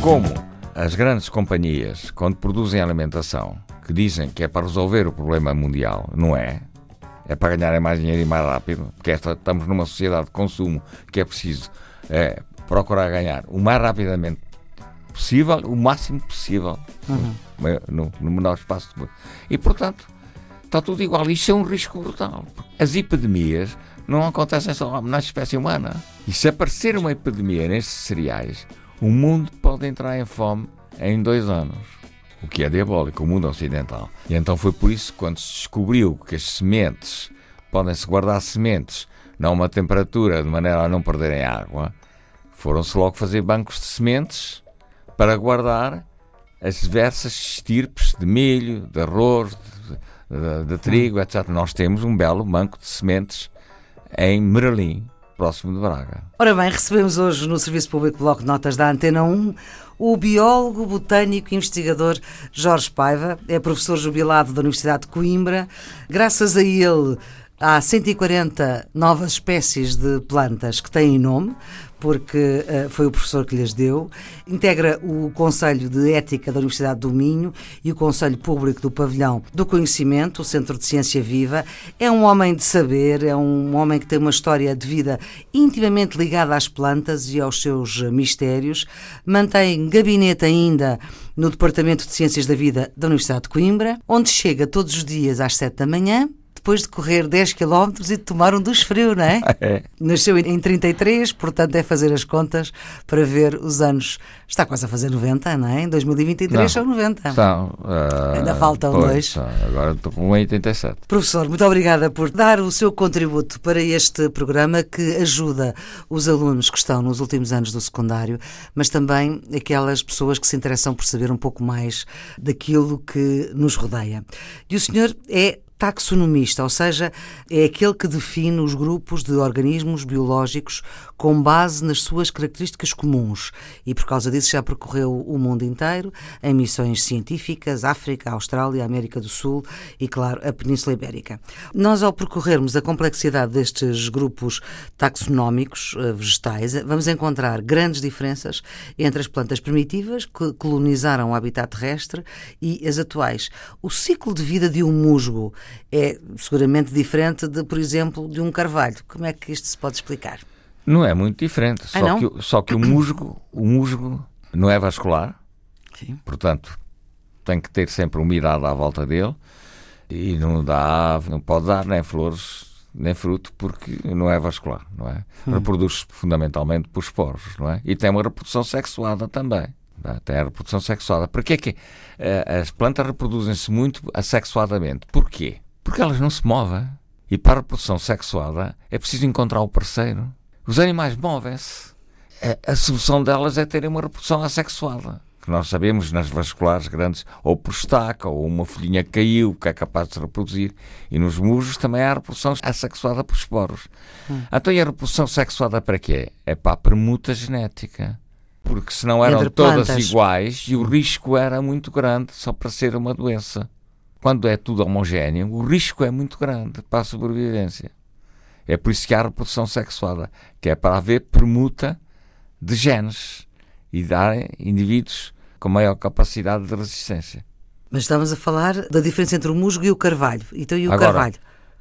Como as grandes companhias, quando produzem alimentação, que dizem que é para resolver o problema mundial, não é? É para ganharem mais dinheiro e mais rápido, porque esta, estamos numa sociedade de consumo que é preciso é, procurar ganhar o mais rapidamente possível, o máximo possível, uhum. no, no, menor espaço de E, portanto, está tudo igual. Isto é um risco brutal. As epidemias não acontecem só na espécie humana. E se aparecer uma epidemia nestes cereais, o mundo pode entrar em fome em dois anos. O que é diabólico, o mundo ocidental. E então foi por isso que, quando se descobriu que as sementes podem-se guardar sementes a uma temperatura de maneira a não perderem água, foram-se logo fazer bancos de sementes para guardar as diversas estirpes de milho, de arroz, de, de, trigo, etc. Nós temos um belo banco de sementes em Merlim, próximo de Braga. Ora bem, recebemos hoje no Serviço Público Bloco de Notas da Antena 1 o biólogo, botânico e investigador Jorge Paiva. É professor jubilado da Universidade de Coimbra. Graças a ele, há 140 novas espécies de plantas que têm nome porque uh, foi o professor que lhes deu. Integra o Conselho de Ética da Universidade do Minho e o Conselho Público do Pavilhão do Conhecimento, o Centro de Ciência Viva. É um homem de saber, é um homem que tem uma história de vida intimamente ligada às plantas e aos seus mistérios. Mantém gabinete ainda no Departamento de Ciências da Vida da Universidade de Coimbra, onde chega todos os dias às sete da manhã depois de correr 10 km e de tomar um dos frio, não é? é? Nasceu em 33, portanto é fazer as contas para ver os anos. Está quase a fazer 90, não é? Em 2023 não, são 90. São. Uh, Ainda faltam pois, dois. São, agora estou com 87. Professor, muito obrigada por dar o seu contributo para este programa que ajuda os alunos que estão nos últimos anos do secundário, mas também aquelas pessoas que se interessam por saber um pouco mais daquilo que nos rodeia. E o senhor é taxonomista, ou seja, é aquele que define os grupos de organismos biológicos com base nas suas características comuns e por causa disso já percorreu o mundo inteiro em missões científicas, África, Austrália, América do Sul e, claro, a Península Ibérica. Nós, ao percorrermos a complexidade destes grupos taxonómicos eh, vegetais, vamos encontrar grandes diferenças entre as plantas primitivas que colonizaram o habitat terrestre e as atuais. O ciclo de vida de um musgo é seguramente diferente de, por exemplo, de um carvalho. Como é que isto se pode explicar? Não é muito diferente, ah, só, que, só que o musgo, o musgo não é vascular, Sim. portanto tem que ter sempre umidade à volta dele e não dá, não pode dar nem flores nem fruto porque não é vascular, não é? Hum. Reproduz-se fundamentalmente por esporos, não é? E tem uma reprodução sexuada também. É? Tem a reprodução sexuada. Porquê é que uh, as plantas reproduzem-se muito assexuadamente? Porquê? Porque elas não se movem. E para a reprodução sexuada é preciso encontrar o parceiro. Os animais movem-se. A, a solução delas é terem uma reprodução assexuada. Que nós sabemos nas vasculares grandes, ou por estaca, ou uma folhinha caiu, que é capaz de se reproduzir. E nos musgos também há a reprodução assexuada por esporos. Hum. Então, e a reprodução sexuada para quê? É para a permuta genética. Porque senão eram todas iguais e o risco era muito grande só para ser uma doença. Quando é tudo homogéneo, o risco é muito grande para a sobrevivência. É por isso que há a reprodução sexuada, que é para haver permuta de genes e dar indivíduos com maior capacidade de resistência. Mas estamos a falar da diferença entre o musgo e o carvalho. Então, e o Agora, carvalho?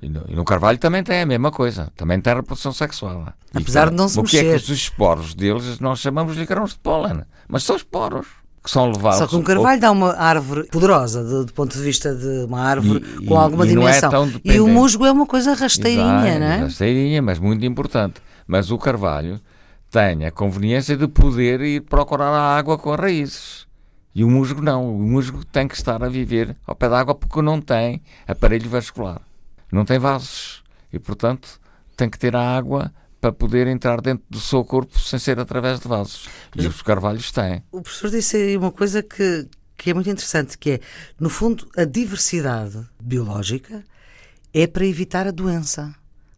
E no, e no, carvalho também tem a mesma coisa, também tem a reprodução sexual. Apesar de não se mexer. O que é que os esporos deles nós chamamos de grãos de pólen, mas são esporos que são levados. Só que um carvalho ou... dá uma árvore poderosa, do, do, ponto de vista de uma árvore e, com alguma é dimensão. É e o musgo é uma coisa rasteirinha, Exato, não é? Rasteirinha, mas muito importante. Mas o carvalho tem a conveniência de poder ir procurar a água com raízes. E o musgo não. O musgo tem que estar a viver ao pé da água porque não tem aparelho vascular. Não tem vasos. E, portanto, tem que ter a água para poder entrar dentro do seu corpo sem ser através de vasos. Mas e os carvalhos têm. O professor disse aí uma coisa que, que é muito interessante, que é, no fundo, a diversidade biológica é para evitar a doença.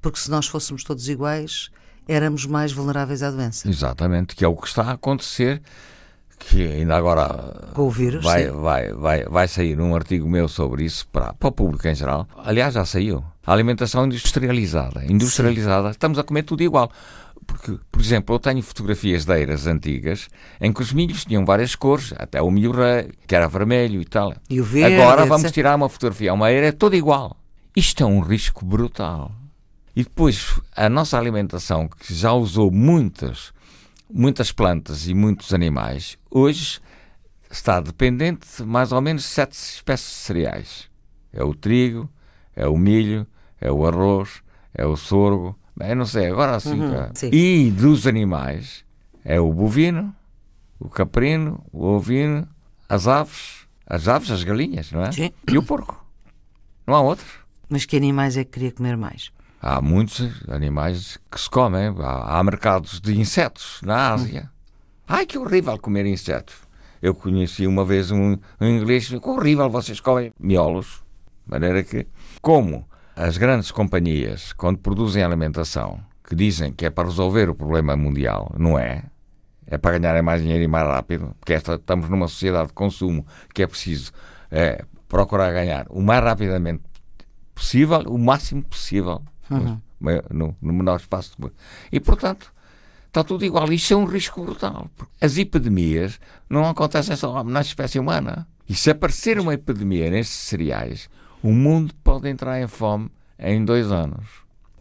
Porque se nós fôssemos todos iguais, éramos mais vulneráveis à doença. Exatamente, que é o que está a acontecer que ainda agora Com o vírus, vai, vai, vai, vai sair um artigo meu sobre isso para, para o público em geral. Aliás, já saiu. A alimentação industrializada. Industrializada, sim. estamos a comer tudo igual. Porque, por exemplo, eu tenho fotografias de eiras antigas em que os milhos tinham várias cores, até o milho rei, que era vermelho e tal. E o verde, Agora vamos tirar uma fotografia, uma eira é toda igual. Isto é um risco brutal. E depois, a nossa alimentação, que já usou muitas, muitas plantas e muitos animais, hoje está dependente de mais ou menos sete espécies de cereais. É o trigo, é o milho, é o arroz, é o sorgo, Bem, não sei, agora assim. Uhum, e dos animais é o bovino, o caprino, o ovino, as aves, as aves, as galinhas, não é? Sim. E o porco. Não há outros. Mas que animais é que queria comer mais? Há muitos animais que se comem. Há, há mercados de insetos na Ásia. Ai, que horrível comer insetos. Eu conheci uma vez um, um inglês que horrível, vocês comem miolos. De maneira que, como as grandes companhias, quando produzem alimentação, que dizem que é para resolver o problema mundial, não é. É para ganharem mais dinheiro e mais rápido, porque esta, estamos numa sociedade de consumo que é preciso é, procurar ganhar o mais rapidamente possível, o máximo possível, uhum. no, no, menor espaço de E, portanto, está tudo igual. Isto é um risco brutal. As epidemias não acontecem só na espécie humana. E se aparecer uma epidemia nestes cereais, o mundo pode entrar em fome em dois anos.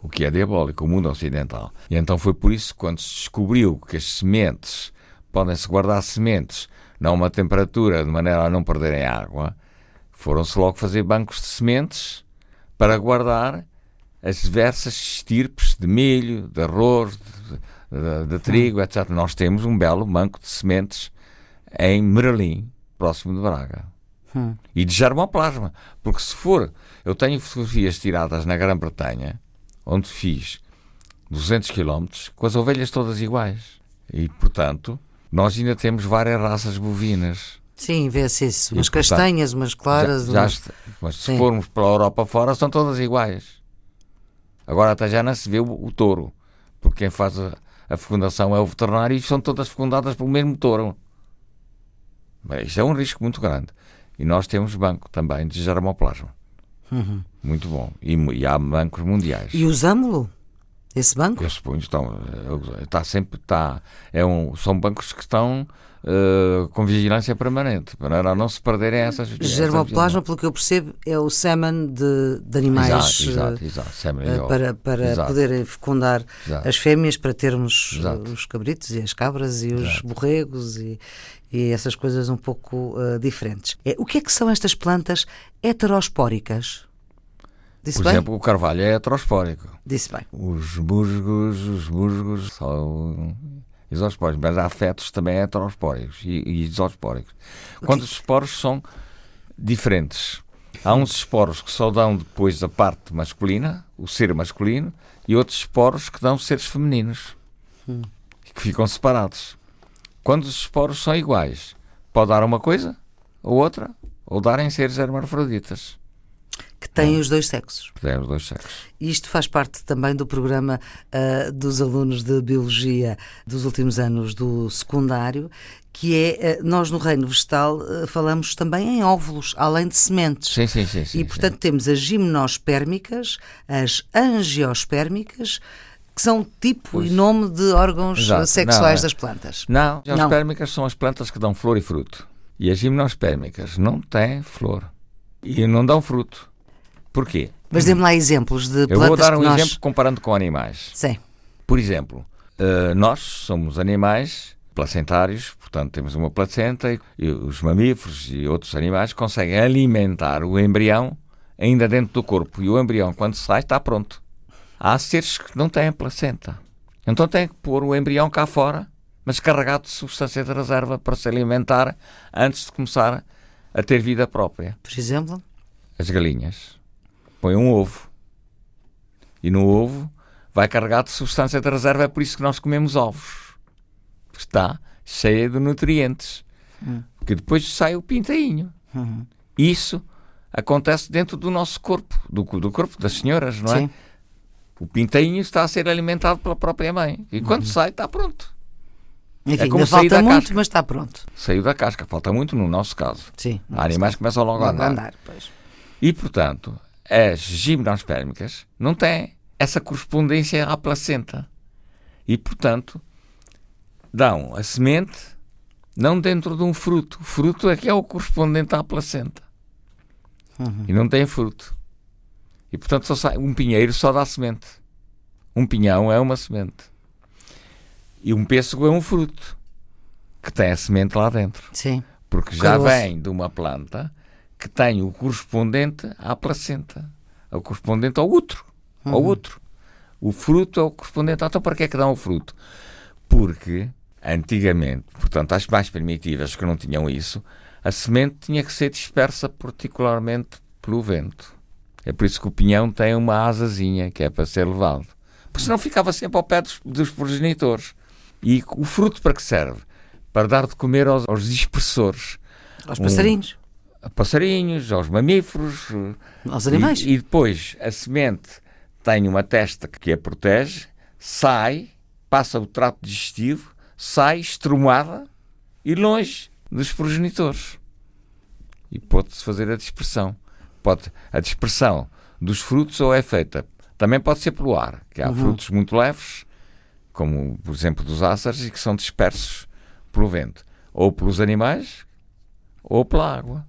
O que é diabólico, o mundo ocidental. E então foi por isso que, quando se descobriu que as sementes podem-se guardar sementes a uma temperatura de maneira a não perderem água, foram-se logo fazer bancos de sementes para guardar as diversas estirpes de milho, de arroz, de, de, de trigo, etc. Nós temos um belo banco de sementes em Merlim, próximo de Braga. Hum. E de germoplasma. Porque se for. Eu tenho fotografias tiradas na Grã-Bretanha, onde fiz 200 km, com as ovelhas todas iguais. E, portanto, nós ainda temos várias raças bovinas. Sim, vê-se isso. Umas castanhas, umas claras. Já, já mas se Sim. formos para a Europa fora, são todas iguais. Agora até já não se vê o, o touro, porque quem faz a, a, fecundação é o veterinário e são todas fecundadas pelo mesmo touro. Mas isso é um risco muito grande. E nós temos banco também de germoplasma. Uhum. Muito bom. E, e, há bancos mundiais. E usamos-lo? Esse banco? Eu suponho estão, está sempre está é um, são bancos que estão uh, com vigilância permanente para não se perderem essas. Germoplasma, pelo que eu percebo, é o semen de, de animais exato, exato, exato. Uh, para, para poderem fecundar exato. as fêmeas para termos os cabritos e as cabras e os borregos e, e essas coisas um pouco uh, diferentes. É, o que é que são estas plantas heterospóricas? Disse Por bem? exemplo, o carvalho é heterospórico. Disse bem. Os musgos, os musgos são isospóricos, mas há fetos também heterospóricos e, e isospóricos. Quando os esporos são diferentes. Há uns esporos que só dão depois a parte masculina, o ser masculino, e outros esporos que dão seres femininos, hum. que ficam separados. Quando os esporos são iguais, pode dar uma coisa ou outra, ou darem seres hermafroditas. Têm os dois sexos. Têm os dois sexos. Isto faz parte também do programa uh, dos alunos de Biologia dos últimos anos do secundário, que é, uh, nós no reino vegetal uh, falamos também em óvulos, além de sementes. Sim, sim, sim. sim e portanto sim. temos as gimnospérmicas, as angiospérmicas, que são tipo pois. e nome de órgãos Exato. sexuais não, das plantas. Não, as espérmicas são as plantas que dão flor e fruto. E as gimnospérmicas não têm flor e não dão fruto. Porquê? Mas dê-me lá exemplos de plantas Eu vou dar um nós... exemplo comparando com animais. Sim. Por exemplo, uh, nós somos animais placentários, portanto temos uma placenta e os mamíferos e outros animais conseguem alimentar o embrião ainda dentro do corpo. E o embrião, quando sai, está pronto. Há seres que não têm placenta. Então têm que pôr o embrião cá fora, mas carregado de substância de reserva para se alimentar antes de começar a ter vida própria. Por exemplo? As galinhas. Põem um ovo. E no ovo vai carregado de substância de reserva, é por isso que nós comemos ovos. Está cheia de nutrientes. Hum. Porque depois sai o pintainho. Uhum. Isso acontece dentro do nosso corpo, do, do corpo das senhoras, não é? Sim. O pintainho está a ser alimentado pela própria mãe. E quando uhum. sai, está pronto. Enfim, é como falta muito, casca. mas está pronto. Saiu da casca, falta muito no nosso caso. Sim. Há animais que começam logo a andar. andar e, portanto, as gimnospérmicas não têm essa correspondência à placenta. E, portanto, dão a semente não dentro de um fruto. O fruto é que é o correspondente à placenta. Uhum. E não tem fruto. E, portanto, só sai, um pinheiro só dá semente. Um pinhão é uma semente. E um pêssego é um fruto que tem a semente lá dentro. Sim. Porque já Caroço. vem de uma planta que tem o correspondente à placenta, o correspondente ao útero, uhum. ao útero. O fruto é o correspondente. Então, para que é que dão o fruto? Porque, antigamente, portanto, as mais primitivas que não tinham isso, a semente tinha que ser dispersa particularmente pelo vento. É por isso que o pinhão tem uma asazinha, que é para ser levado. Porque senão ficava sempre ao pé dos, dos progenitores. E o fruto para que serve? Para dar de comer aos, aos dispersores. Aos passarinhos. A passarinhos, aos mamíferos. Aos animais. E, e depois a semente tem uma testa que a protege, sai, passa o trato digestivo, sai estrumada e longe dos progenitores. E pode-se fazer a dispersão. Pode, a dispersão dos frutos ou é feita, também pode ser pelo ar, que há uhum. frutos muito leves, como por exemplo dos ácaros, e que são dispersos pelo vento, ou pelos animais, ou pela água.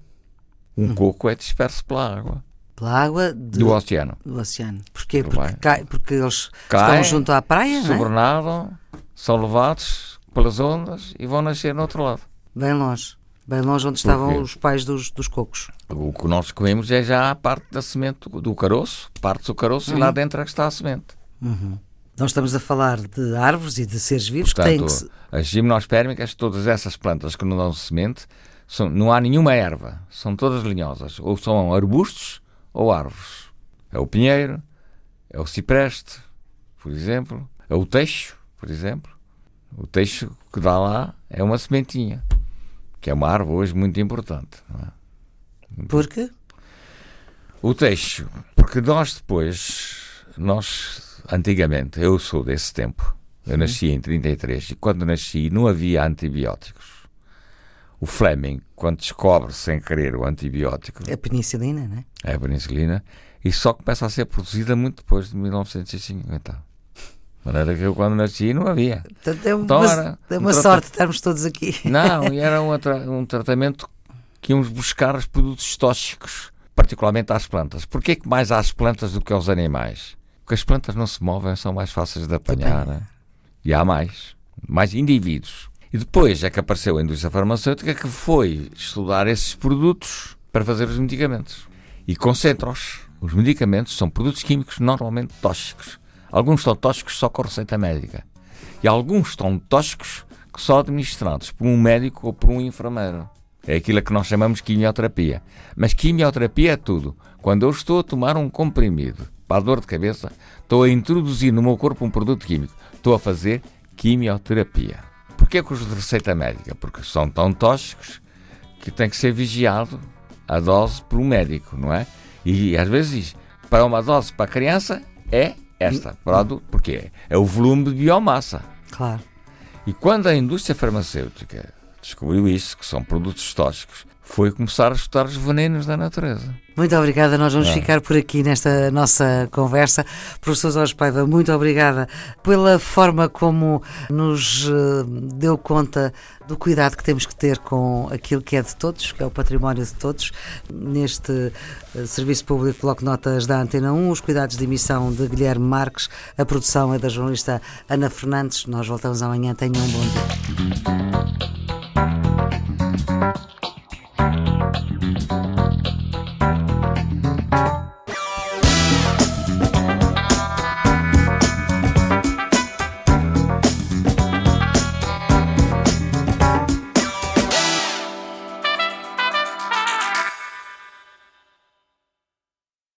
Um uhum. coco é disperso pela água pela água de, do oceano. Do oceano. Porquê? Porque, cai, porque eles Caem, estão junto à praia, sobrenadam, é? são levados pelas ondas e vão nascer no outro lado. Bem longe. Bem longe onde estavam os pais dos, dos cocos. O que nós comemos é já a parte da semente do caroço, parte do caroço uhum. e lá uhum. dentro é que está a semente. Uhum. Nós estamos a falar de árvores e de seres vivos Portanto, que têm que se... As gimnospérmicas, todas essas plantas que não dão semente, são, não há nenhuma erva, são todas linhosas. Ou são arbustos ou árvores. É o pinheiro, é o cipreste, por exemplo, é o teixo, por exemplo. O teixo que dá lá é uma sementinha, que é uma árvore hoje muito importante. É? Por quê? O teixo, porque nós depois, nós antigamente, eu sou desse tempo, eu nasci em 33 e quando nasci não havia antibióticos. O Fleming, quando descobre sem querer o antibiótico. É a penicilina, não é? É a penicilina. E só começa a ser produzida muito depois de 1950. De maneira que eu, quando nasci, não havia. Portanto, é uma, então, era é uma um sorte estarmos todos aqui. Não, e era um, tra um tratamento que íamos buscar os produtos tóxicos, particularmente às plantas. Porquê que mais às plantas do que aos animais? Porque as plantas não se movem, são mais fáceis de apanhar. Né? E há mais. Mais indivíduos. E depois é que apareceu a indústria farmacêutica que foi estudar esses produtos para fazer os medicamentos. E concentra-os. Os medicamentos são produtos químicos normalmente tóxicos. Alguns são tóxicos só com receita médica. E alguns estão tóxicos só administrados por um médico ou por um enfermeiro. É aquilo que nós chamamos de quimioterapia. Mas quimioterapia é tudo. Quando eu estou a tomar um comprimido para a dor de cabeça, estou a introduzir no meu corpo um produto químico. Estou a fazer quimioterapia. Porquê que os de receita médica? Porque são tão tóxicos que tem que ser vigiado a dose por um médico, não é? E às vezes diz, para uma dose para a criança é esta, para adulto, porque é o volume de biomassa. Claro. E quando a indústria farmacêutica descobriu isso, que são produtos tóxicos, foi começar a estudar os venenos da natureza. Muito obrigada, nós vamos ah. ficar por aqui nesta nossa conversa. Professor Jorge Paiva, muito obrigada pela forma como nos eh, deu conta do cuidado que temos que ter com aquilo que é de todos, que é o património de todos, neste eh, Serviço Público Bloco Notas da Antena 1, os cuidados de emissão de Guilherme Marques, a produção é da jornalista Ana Fernandes. Nós voltamos amanhã, tenham um bom dia. Thank you.